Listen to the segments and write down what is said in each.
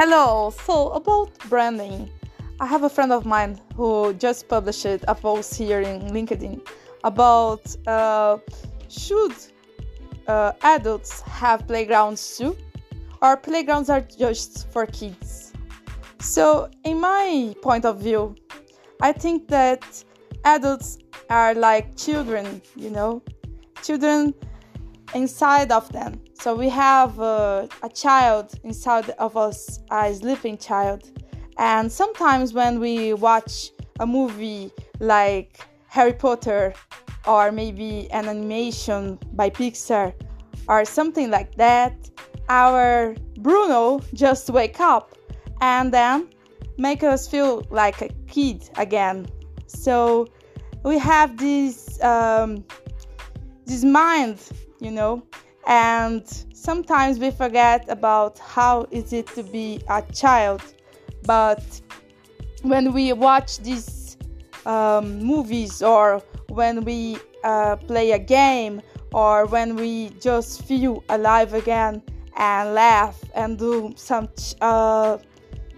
Hello, so about branding, I have a friend of mine who just published a post here in LinkedIn about uh, should uh, adults have playgrounds too, or playgrounds are just for kids. So, in my point of view, I think that adults are like children, you know, children inside of them. So we have uh, a child inside of us, a sleeping child. And sometimes when we watch a movie like Harry Potter or maybe an animation by Pixar or something like that, our Bruno just wake up and then make us feel like a kid again. So we have this um, this mind you know and sometimes we forget about how is it to be a child. But when we watch these um, movies or when we uh, play a game or when we just feel alive again and laugh and do some uh,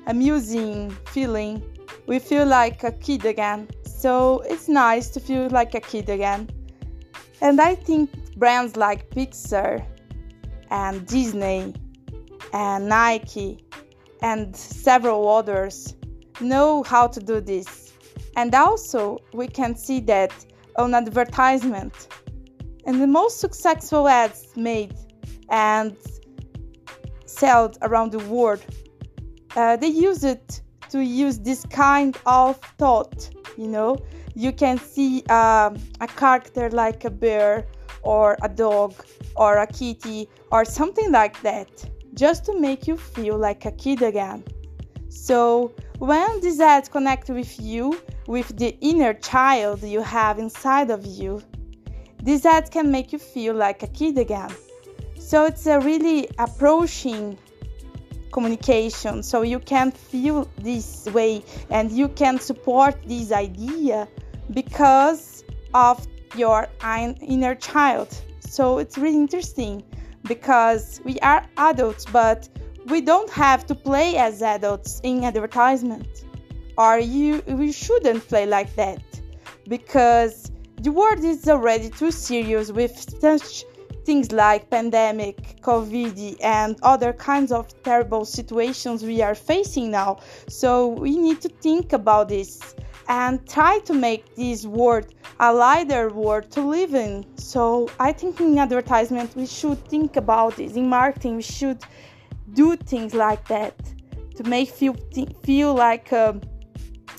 amusing feeling we feel like a kid again. So it's nice to feel like a kid again and i think brands like Pixar and Disney and Nike and several others know how to do this. And also, we can see that on advertisement. And the most successful ads made and sold around the world, uh, they use it to use this kind of thought. You know, you can see um, a character like a bear or a dog or a kitty or something like that, just to make you feel like a kid again. So, when these ads connect with you, with the inner child you have inside of you, these ads can make you feel like a kid again. So, it's a really approaching communication so you can feel this way and you can support this idea because of your inner child. So it's really interesting because we are adults, but we don't have to play as adults in advertisement. Or you we shouldn't play like that because the world is already too serious with such things like pandemic, COVID, and other kinds of terrible situations we are facing now. So we need to think about this and try to make this world a lighter world to live in. So I think in advertisement we should think about this. In marketing we should do things like that to make feel feel like um,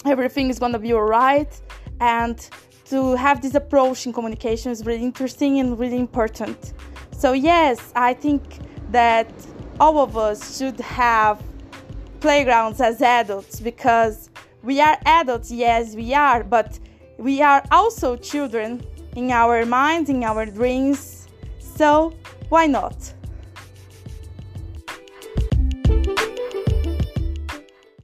everything is gonna be alright and to have this approach in communication is really interesting and really important. So yes, I think that all of us should have playgrounds as adults because we are adults, yes, we are, but we are also children in our minds, in our dreams. So, why not?